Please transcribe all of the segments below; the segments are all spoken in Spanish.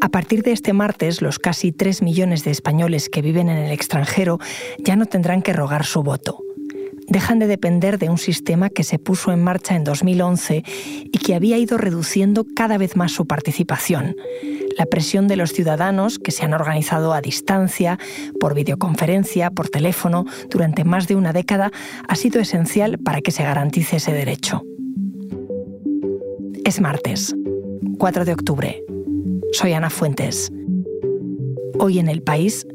A partir de este martes, los casi 3 millones de españoles que viven en el extranjero ya no tendrán que rogar su voto. Dejan de depender de un sistema que se puso en marcha en 2011 y que había ido reduciendo cada vez más su participación. La presión de los ciudadanos, que se han organizado a distancia, por videoconferencia, por teléfono, durante más de una década, ha sido esencial para que se garantice ese derecho. Es martes, 4 de octubre. Soy Ana Fuentes. Hoy en el país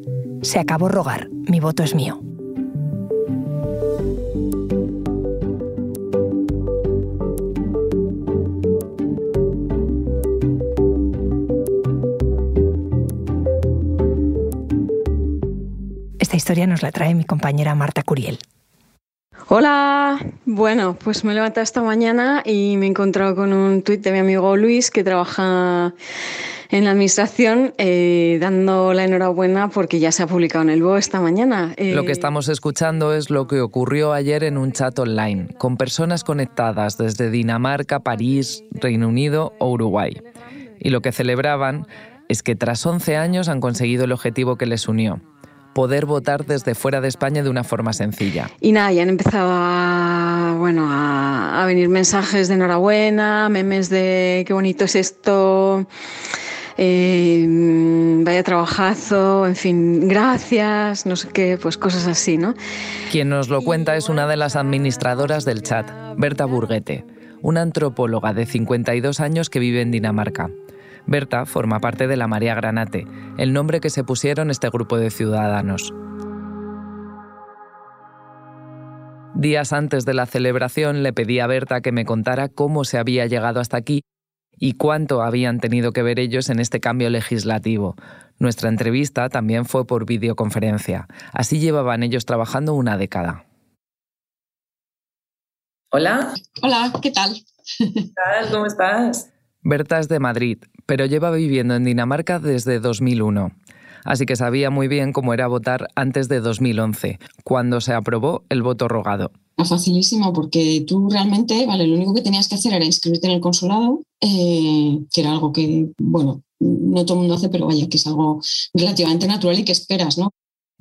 se acabó rogar, mi voto es mío. Esta historia nos la trae mi compañera Marta Curiel. Hola, bueno, pues me he levantado esta mañana y me he encontrado con un tuit de mi amigo Luis que trabaja en la administración eh, dando la enhorabuena porque ya se ha publicado en el BO esta mañana. Lo que eh, estamos escuchando es lo que ocurrió ayer en un chat online, con personas conectadas desde Dinamarca, París, Reino Unido o Uruguay. Y lo que celebraban es que tras 11 años han conseguido el objetivo que les unió, poder votar desde fuera de España de una forma sencilla. Y nada, ya han empezado a, bueno, a, venir mensajes de enhorabuena, memes de qué bonito es esto. Eh, vaya trabajazo, en fin, gracias, no sé qué, pues cosas así, ¿no? Quien nos lo cuenta es una de las administradoras del chat, Berta Burguete, una antropóloga de 52 años que vive en Dinamarca. Berta forma parte de la María Granate, el nombre que se pusieron este grupo de ciudadanos. Días antes de la celebración le pedí a Berta que me contara cómo se había llegado hasta aquí y cuánto habían tenido que ver ellos en este cambio legislativo. Nuestra entrevista también fue por videoconferencia. Así llevaban ellos trabajando una década. Hola. Hola, ¿qué tal? ¿Qué tal? ¿Cómo estás? Berta es de Madrid, pero lleva viviendo en Dinamarca desde 2001. Así que sabía muy bien cómo era votar antes de 2011, cuando se aprobó el voto rogado. Facilísimo, porque tú realmente, vale, lo único que tenías que hacer era inscribirte en el consulado, eh, que era algo que, bueno, no todo el mundo hace, pero vaya, que es algo relativamente natural y que esperas, ¿no?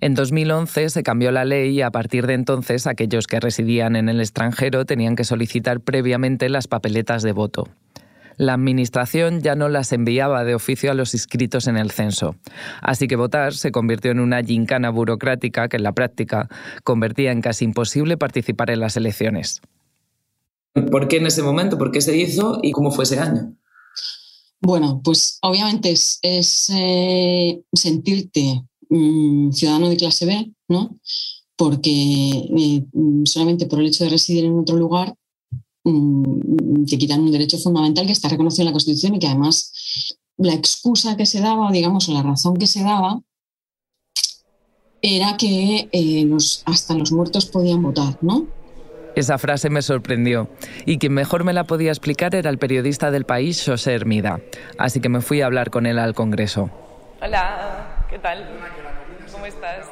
En 2011 se cambió la ley y a partir de entonces aquellos que residían en el extranjero tenían que solicitar previamente las papeletas de voto la Administración ya no las enviaba de oficio a los inscritos en el censo. Así que votar se convirtió en una gincana burocrática que en la práctica convertía en casi imposible participar en las elecciones. ¿Por qué en ese momento? ¿Por qué se hizo y cómo fue ese año? Bueno, pues obviamente es, eh, sentirte mm, ciudadano de clase B, ¿no? Porque eh, solamente por el hecho de residir en otro lugar Mm, te quitan un derecho fundamental que está reconocido en la Constitución y que además la excusa que se daba, digamos, o la razón que se daba, era que eh, hasta los muertos podían votar, ¿no? Esa frase me sorprendió y quien mejor me la podía explicar era el periodista del país, José Hermida. Así que me fui a hablar con él al Congreso. Hola, ¿qué tal? ¿Cómo estás?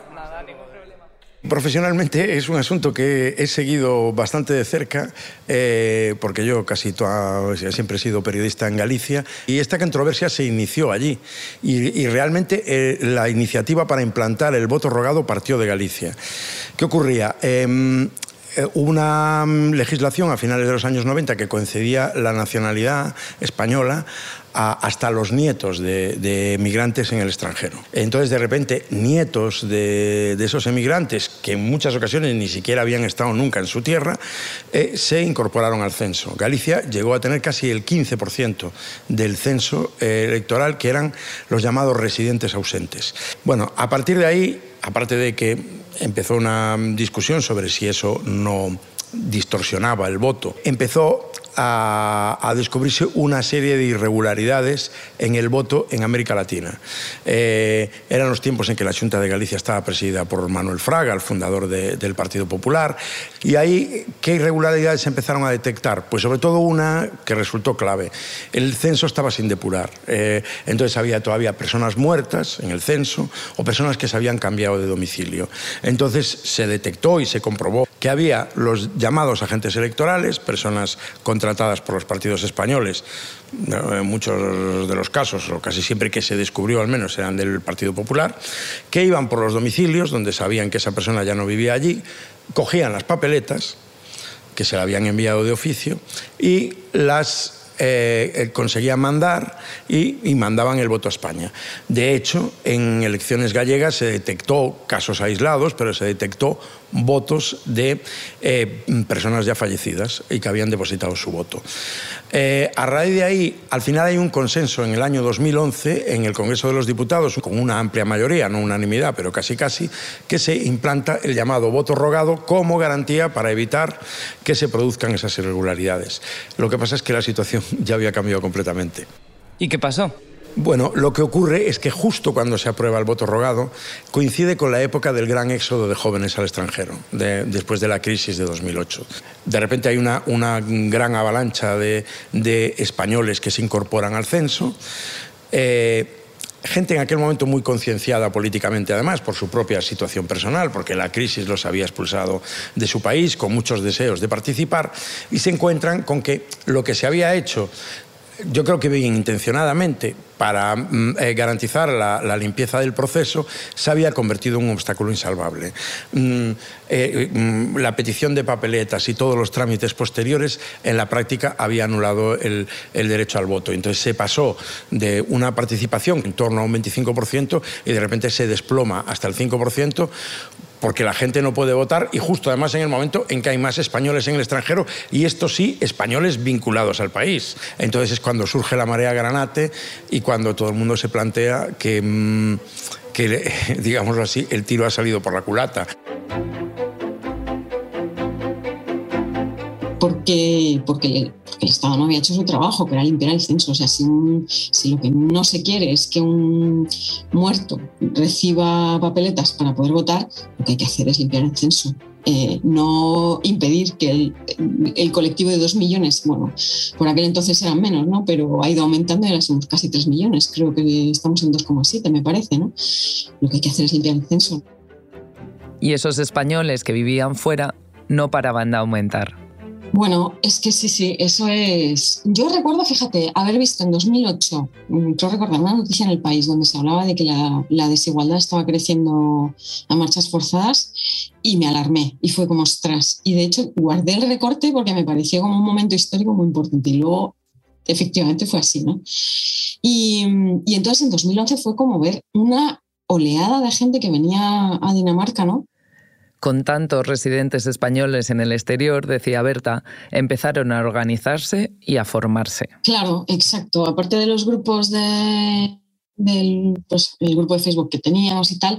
Profesionalmente es un asunto que he seguido bastante de cerca, eh, porque yo casi toda, siempre he sido periodista en Galicia, y esta controversia se inició allí. Y, realmente eh, la iniciativa para implantar el voto rogado partió de Galicia. ¿Qué ocurría? Em, eh, una legislación a finales de los años 90 que concedía la nacionalidad española hasta los nietos de, emigrantes en el extranjero. Entonces, de repente, nietos de, esos emigrantes, que en muchas ocasiones ni siquiera habían estado nunca en su tierra, eh, se incorporaron al censo. Galicia llegó a tener casi el 15% del censo eh, electoral, que eran los llamados residentes ausentes. Bueno, a partir de ahí, aparte de que empezó una discusión sobre si eso no distorsionaba el voto, empezó a, descubrirse una serie de irregularidades en el voto en América Latina. Eh, eran los tiempos en que la Junta de Galicia estaba presidida por Manuel Fraga, el fundador del Partido Popular, y ahí, ¿qué irregularidades se empezaron a detectar? Pues sobre todo una que resultó clave. El censo estaba sin depurar. Eh, entonces había todavía personas muertas en el censo o personas que se habían cambiado de domicilio. Entonces se detectó y se comprobó que había los llamados agentes electorales, personas contra contratadas por los partidos españoles, en muchos de los casos, o casi siempre que se descubrió al menos, eran del Partido Popular, que iban por los domicilios donde sabían que esa persona ya no vivía allí, cogían las papeletas que se le habían enviado de oficio y las eh, eh, conseguían mandar y, y, mandaban el voto a España. De hecho, en elecciones gallegas se detectó casos aislados, pero se detectó votos de eh, personas ya fallecidas y que habían depositado su voto. Eh, a raíz de ahí, al final hay un consenso en el año 2011 en el Congreso de los Diputados, con una amplia mayoría, no unanimidad, pero casi casi, que se implanta el llamado voto rogado como garantía para evitar que se produzcan esas irregularidades. Lo que pasa es que la situación ya había cambiado completamente. ¿Y qué pasó? Bueno, lo que ocurre es que justo cuando se aprueba el voto rogado coincide con la época del gran éxodo de jóvenes al extranjero, después de la crisis de 2008. De repente hay una, gran avalancha de, españoles que se incorporan al censo. Eh, gente en aquel momento muy concienciada políticamente, además, por su propia situación personal, porque la crisis los había expulsado de su país, con muchos deseos de participar, y se encuentran con que lo que se había hecho yo creo que bien intencionadamente, para mm, eh, garantizar la, limpieza del proceso, se había convertido en un obstáculo insalvable. Mm, eh, mm, la petición de papeletas y todos los trámites posteriores, en la práctica, había anulado el, el, derecho al voto. Entonces se pasó de una participación en torno a un 25% y de repente se desploma hasta el 5% porque la gente no puede votar y justo además en el momento en que hay más españoles en el extranjero y esto sí, españoles vinculados al país. Entonces es cuando surge la marea granate y cuando todo el mundo se plantea que, mm, que digámoslo así, el tiro ha salido por la culata. porque, porque, el Estado no había hecho su trabajo, que era limpiar el censo. O sea, si, si lo que no se quiere es que un muerto reciba papeletas para poder votar, lo que hay que hacer es limpiar el censo. Eh, no impedir que el, el, colectivo de dos millones, bueno, por aquel entonces eran menos, ¿no? Pero ha ido aumentando y ahora somos casi tres millones. Creo que estamos en 2,7, me parece, ¿no? Lo que hay que hacer es limpiar el censo. Y esos españoles que vivían fuera no paraban de aumentar. Bueno, es que sí, sí, eso es. Yo recuerdo, fíjate, haber visto en 2008, mm, creo recordar una noticia en el país donde se hablaba de que la, desigualdad estaba creciendo a marchas forzadas y me alarmé y fue como ostras. Y de hecho guardé el recorte porque me pareció como un momento histórico muy importante y luego efectivamente fue así, ¿no? Y, y entonces en 2011 fue como ver una oleada de gente que venía a Dinamarca, ¿no? Con tantos residentes españoles en el exterior, decía Berta, empezaron a organizarse y a formarse. Claro, exacto. Aparte de los grupos de, del pues, el grupo de Facebook que teníamos y tal,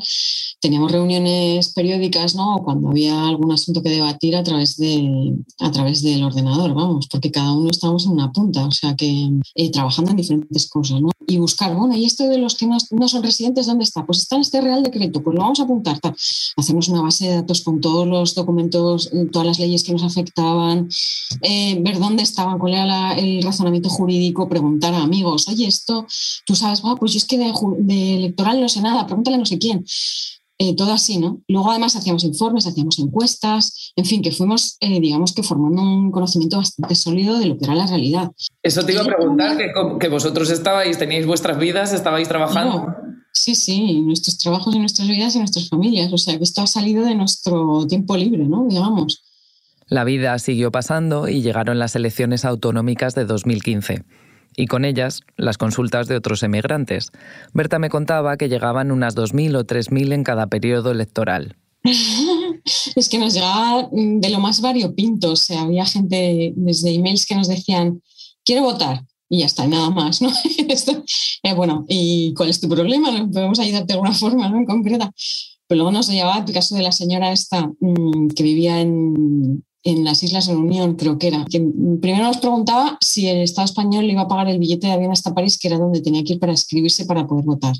teníamos reuniones periódicas, ¿no? Cuando había algún asunto que debatir a través, de, a través del ordenador, vamos, porque cada uno estábamos en una punta, o sea que eh, trabajando en diferentes cosas, ¿no? Y buscar, bueno, ¿y esto de los que no, son residentes, dónde está? Pues está en este Real Decreto, pues lo vamos a apuntar, tal. Hacemos una base de datos con todos los documentos, todas las leyes que nos afectaban, eh, ver dónde estaban, cuál era el razonamiento jurídico, preguntar a amigos, oye, esto, tú sabes, va, pues yo que de, electoral no sé nada, pregúntale a no sé quién. Eh, todo así, ¿no? Luego además hacíamos informes, hacíamos encuestas, en fin, que fuimos, eh, digamos que formando un conocimiento bastante sólido de lo que era la realidad. Eso te iba a preguntar, que, vosotros estabais, teníais vuestras vidas, estabais trabajando. sí, sí, nuestros trabajos y nuestras vidas y nuestras familias, o sea que esto ha salido de nuestro tiempo libre, ¿no? Digamos. La vida siguió pasando y llegaron las elecciones autonómicas de 2015 y con ellas las consultas de otros emigrantes. Berta me contaba que llegaban unas 2.000 o 3.000 en cada periodo electoral. es que nos llegaba de lo más variopinto, o sea, había gente desde emails que nos decían, quiero votar, y ya está, nada más, ¿no? Eh, bueno, ¿y cuál es tu problema? ¿No? Podemos ayudarte de alguna forma, ¿no? En concreta. Pero luego nos llevaba el caso de la señora esta mm, que vivía en, en las Islas de la Unión, creo que era. Que primero nos preguntaba si el Estado español le iba a pagar el billete de avión hasta París, que era donde tenía que ir para escribirse para poder votar.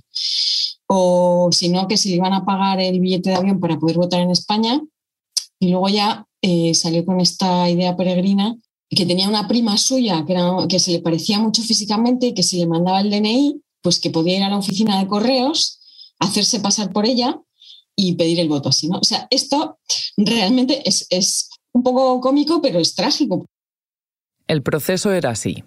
O si no, que si le iban a pagar el billete de avión para poder votar en España. Y luego ya eh, salió con esta idea peregrina que tenía una prima suya que, se le parecía mucho físicamente y que si le mandaba el DNI, pues que podía ir a la oficina de correos, hacerse pasar por ella y pedir el voto así, ¿no? O sea, esto realmente es un poco cómico, pero es trágico. El proceso era así.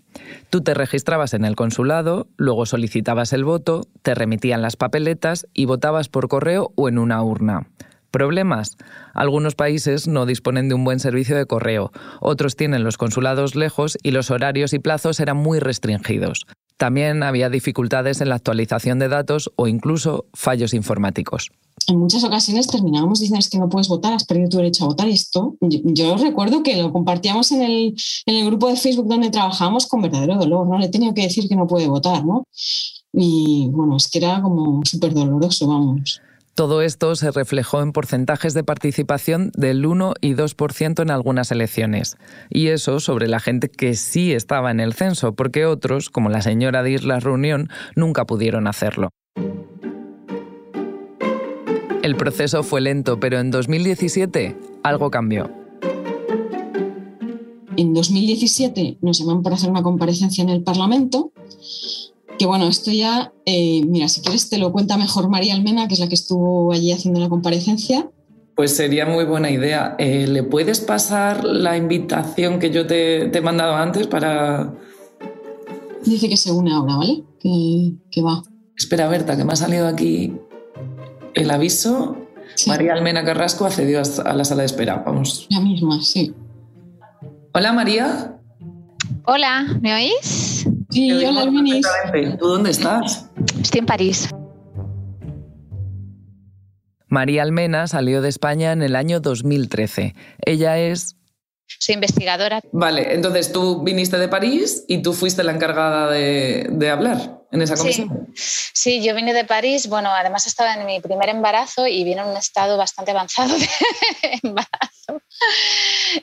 Tú te registrabas en el consulado, luego solicitabas el voto, te remitían las papeletas y votabas por correo o en una urna. ¿Problemas? Algunos países no disponen de un buen servicio de correo, otros tienen los consulados lejos y los horarios y plazos eran muy restringidos. También había dificultades en la actualización de datos o incluso fallos informáticos en muchas ocasiones terminábamos diciendo que no puedes votar, has perdido tu derecho a votar. Y esto, yo, recuerdo que lo compartíamos en el, en el, grupo de Facebook donde trabajábamos con verdadero dolor, ¿no? Le he tenido que decir que no puede votar, ¿no? Y bueno, es que era como súper doloroso, vamos. Todo esto se reflejó en porcentajes de participación del 1 y 2% en algunas elecciones. Y eso sobre la gente que sí estaba en el censo, porque otros, como la señora de Isla Reunión, nunca pudieron hacerlo. El proceso fue lento, pero en 2017 algo cambió. En 2017 nos llaman para hacer una comparecencia en el Parlamento, que bueno, esto ya, eh, mira, si quieres te lo cuenta mejor María Almena, que es la que estuvo allí haciendo la comparecencia. Pues sería muy buena idea. Eh, ¿Le puedes pasar la invitación que yo te, he mandado antes para...? Dice que se une ahora, ¿vale? Que, que va. Espera, Berta, que me ha salido aquí el aviso, María Almena Carrasco accedió a la sala de espera. Vamos. La misma, sí. Hola, María. Hola, ¿me oís? Sí, hola, Almenis. ¿Tú dónde estás? Estoy en París. María Almena salió de España en el año 2013. Ella es soy investigadora. Vale, entonces tú viniste de París y tú fuiste la encargada de, hablar en esa comisión. Sí. yo vine de París. Bueno, además estaba en mi primer embarazo y vine en un estado bastante avanzado de embarazo.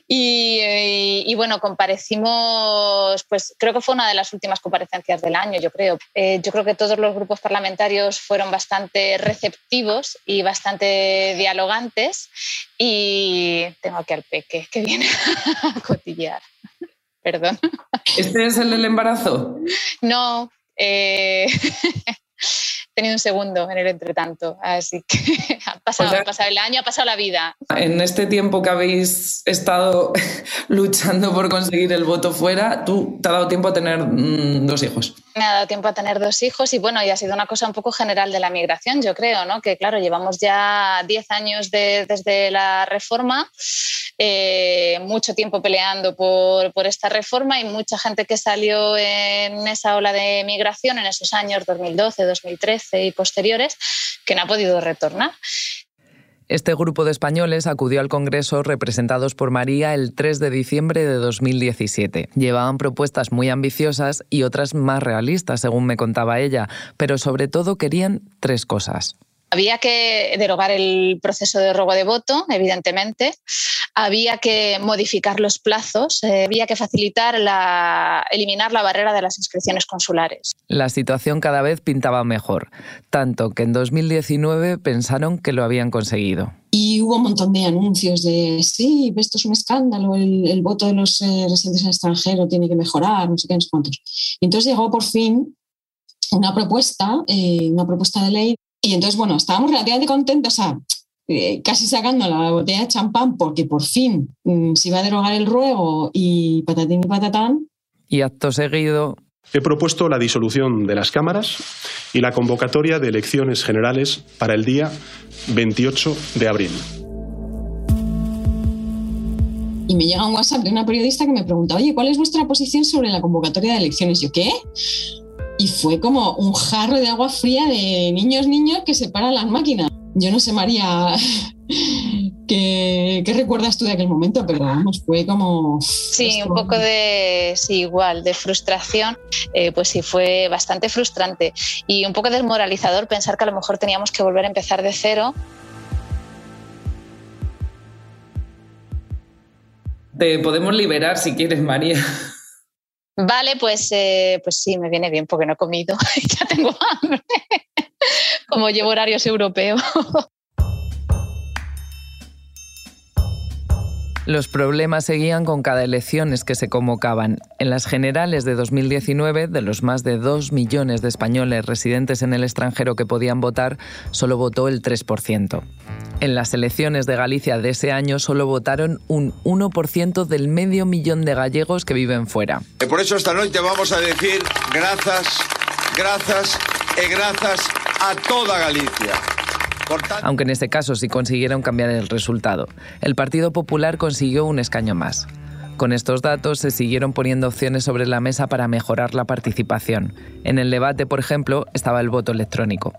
Y, bueno, comparecimos, pues creo que fue una de las últimas comparecencias del año, yo creo. Eh, yo creo que todos los grupos parlamentarios fueron bastante receptivos y bastante dialogantes. Y tengo aquí al peque que viene a cotillear. Perdón. ¿Este es el del embarazo? No. Eh, tenido un segundo en el entretanto. Así que ha pasado, ha pasado el año, ha pasado la vida. En este tiempo que habéis estado luchando por conseguir el voto fuera, tú te ha dado tiempo a tener mm, dos hijos. Me ha dado tiempo a tener dos hijos y bueno, y ha sido una cosa un poco general de la migración, yo creo, ¿no? Que claro, llevamos ya 10 años desde la reforma, eh, mucho tiempo peleando por, por esta reforma y mucha gente que salió en esa ola de migración en esos años 2012, 2013 y posteriores que no ha podido retornar. Este grupo de españoles acudió al Congreso representados por María el 3 de diciembre de 2017. Llevaban propuestas muy ambiciosas y otras más realistas, según me contaba ella, pero sobre todo querían tres cosas. Había que derogar el proceso de robo de voto, evidentemente. Había que modificar los plazos. Eh, había que facilitar la, eliminar la barrera de las inscripciones consulares. La situación cada vez pintaba mejor, tanto que en 2019 pensaron que lo habían conseguido. Y hubo un montón de anuncios de, sí, esto es un escándalo, el, voto de los eh, residentes en extranjero tiene que mejorar, no sé qué, no sé cuántos. Y entonces llegó por fin una propuesta, eh, una propuesta de ley y entonces, bueno, estábamos relativamente contentos, o eh, casi sacando la botella de champán porque por fin mm, se iba a derogar el ruego y patatín y patatán. Y acto seguido. He propuesto la disolución de las cámaras y la convocatoria de elecciones generales para el día 28 de abril. Y me llega un WhatsApp de una periodista que me pregunta, oye, ¿cuál es vuestra posición sobre la convocatoria de elecciones? Yo, ¿qué? Y fue como un jarro de agua fría de niños, niños que separan las máquinas. Yo no sé, María, ¿qué, recuerdas tú de aquel momento? Pero vamos, fue como... Sí, un poco de, sí, igual, de frustración, eh, pues sí, fue bastante frustrante y un poco desmoralizador pensar que a lo mejor teníamos que volver a empezar de cero. Te podemos liberar si quieres, María. Vale, pues, eh, pues sí, me viene bien porque no he comido. ya tengo hambre. Como llevo horarios europeos. Los problemas seguían con cada elecciones que se convocaban. En las generales de 2019, de los más de 2 millones de españoles residentes en el extranjero que podían votar, solo votó el 3%. En las elecciones de Galicia de ese año solo votaron un 1% del medio millón de gallegos que viven fuera. Por eso esta noche vamos a decir gracias, gracias y gracias a toda Galicia. Aunque en este caso sí consiguieron cambiar el resultado. El Partido Popular consiguió un escaño más. Con estos datos se siguieron poniendo opciones sobre la mesa para mejorar la participación. En el debate, por ejemplo, estaba el voto electrónico.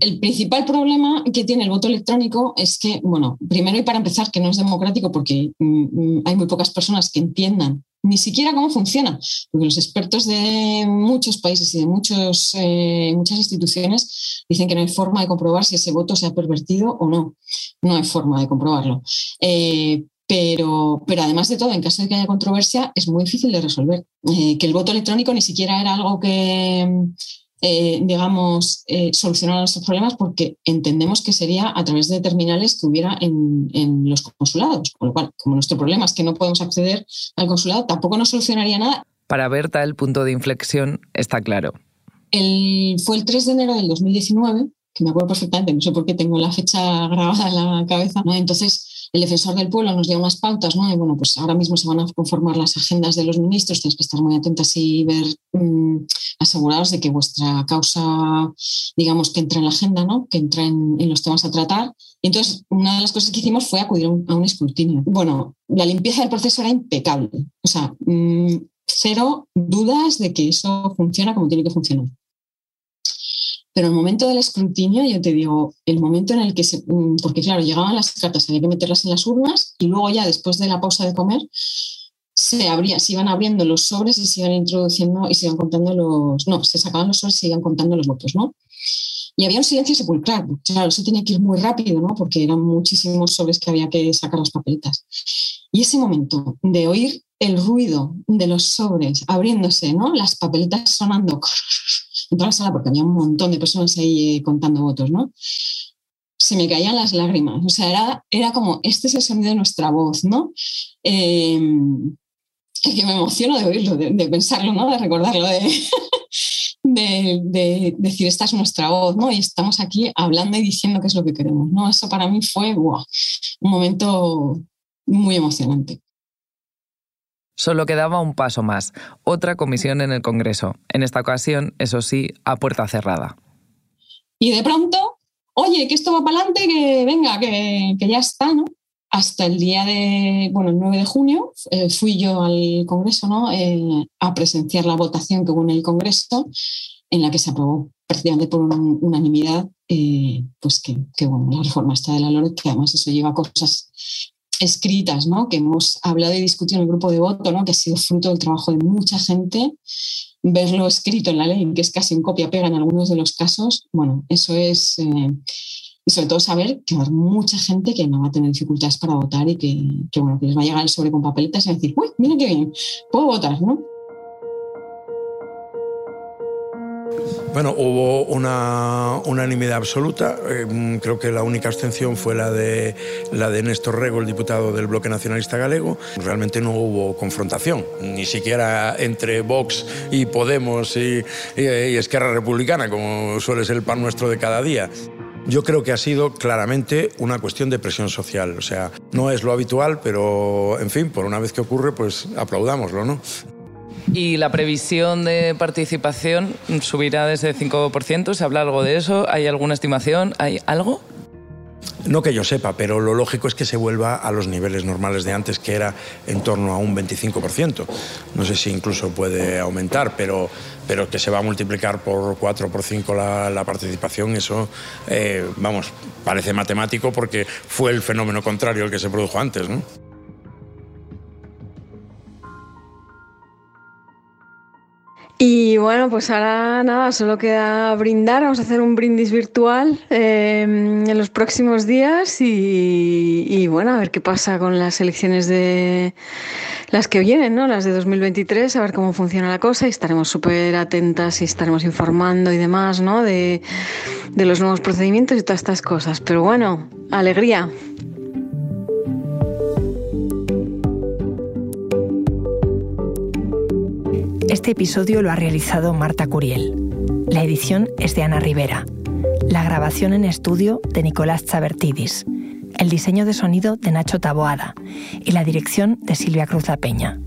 El principal problema que tiene el voto electrónico es que, bueno, primero y para empezar, que no es democrático porque mm, mm, hay muy pocas personas que entiendan ni siquiera cómo funciona, porque los expertos de muchos países y de eh, muchas instituciones dicen que no hay forma de comprobar si ese voto se ha pervertido o no. No hay forma de comprobarlo. Eh, pero, pero además de todo, en caso de que haya controversia, es muy difícil de resolver. Eh, que el voto electrónico ni siquiera era algo que, eh, digamos, eh, solucionar nuestros problemas porque entendemos que sería a través de terminales que hubiera en, los consulados. Con lo cual, como nuestro problema es que no podemos acceder al consulado, tampoco nos solucionaría nada. Para Berta, el punto de inflexión está claro. El, fue el 3 de enero del 2019, que me acuerdo perfectamente, no sé por qué tengo la fecha grabada en la cabeza. Entonces, el defensor del pueblo nos dio unas pautas, ¿no? Y bueno, pues ahora mismo se van a conformar las agendas de los ministros, tenéis que estar muy atentas y ver, mm, asegurados de que vuestra causa, digamos, que entra en la agenda, ¿no? Que entra en, los temas a tratar. Y entonces, una de las cosas que hicimos fue acudir a un, escrutinio. Bueno, la limpieza del proceso era impecable. O sea, mm, cero dudas de que eso funciona como tiene que funcionar. Pero el momento del escrutinio, yo te digo, el momento en el que se. Mm, porque claro, llegaban las cartas, había que meterlas en las urnas y luego ya después de la pausa de comer se abría, se iban abriendo los sobres y se iban introduciendo y se iban contando los. No, se sacaban los sobres y se iban contando los votos, ¿no? Y había un silencio sepulcral. Claro, eso tenía que ir muy rápido, ¿no? Porque eran muchísimos sobres que había que sacar las papeletas. Y ese momento de oír el ruido de los sobres abriéndose, ¿no? Las papeletas sonando la sala porque había un montón de personas ahí eh, contando votos, ¿no? Se me caían las lágrimas. O sea, era, era como, este es el sonido de nuestra voz, ¿no? Eh, que me emociono de oírlo, de, pensarlo, ¿no? De recordarlo, de, de, decir, esta es nuestra voz, ¿no? Y estamos aquí hablando y diciendo qué es lo que queremos, ¿no? Eso para mí fue un momento muy emocionante. Solo quedaba un paso más, otra comisión en el Congreso, en esta ocasión, eso sí, a puerta cerrada. Y de pronto, oye, que esto va para adelante, que venga, que, ya está, ¿no? Hasta el día de, bueno, el 9 de junio, eh, fui yo al Congreso, ¿no? Eh, a presenciar la votación que hubo en el Congreso, en la que se aprobó prácticamente por unanimidad, eh, pues que, que, bueno, la reforma está de la LORE, que además eso lleva cosas escritas, ¿no? que hemos hablado y discutido en el grupo de voto, ¿no? que ha sido fruto del trabajo de mucha gente, verlo escrito en la ley, que es casi un copia-pega en algunos de los casos, bueno, eso es... Eh, y sobre todo saber que va a haber mucha gente que no va a tener dificultades para votar y que, bueno, que les va a llegar el sobre con papeletas y decir, uy, mira qué bien, puedo votar, ¿no? Bueno, hubo una unanimidad absoluta. Eh, creo que la única abstención fue la de, la de Néstor Rego, el diputado del Bloque Nacionalista Galego. Realmente no hubo confrontación, ni siquiera entre Vox y Podemos y, y, Esquerra Republicana, como suele ser el pan nuestro de cada día. Yo creo que ha sido claramente una cuestión de presión social. O sea, no es lo habitual, pero en fin, por una vez que ocurre, pues aplaudámoslo, ¿no? Y la previsión de participación subirá desde 5%. ¿Se habla algo de eso? ¿Hay alguna estimación? ¿Hay algo? No que yo sepa, pero lo lógico es que se vuelva a los niveles normales de antes, que era en torno a un 25%. No sé si incluso puede aumentar, pero, pero que se va a multiplicar por 4 o por 5 la, participación, eso, eh, vamos, parece matemático porque fue el fenómeno contrario al que se produjo antes, ¿no? Y bueno, pues ahora nada, solo queda brindar. Vamos a hacer un brindis virtual em, en los próximos días y, bueno, a ver qué pasa con las elecciones de las que vienen, ¿no? Las de 2023, a ver cómo funciona la cosa y estaremos súper atentas y estaremos informando y demás, ¿no? De, de los nuevos procedimientos y todas estas cosas. Pero bueno, alegría. Este episodio lo ha realizado Marta Curiel. La edición es de Ana Rivera. La grabación en estudio de Nicolás Chabertidis. El diseño de sonido de Nacho Taboada. Y la dirección de Silvia Cruz Peña.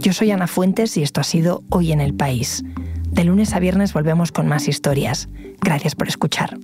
Yo soy Ana Fuentes y esto ha sido Hoy en el País. De lunes a viernes volvemos con más historias. Gracias por escuchar.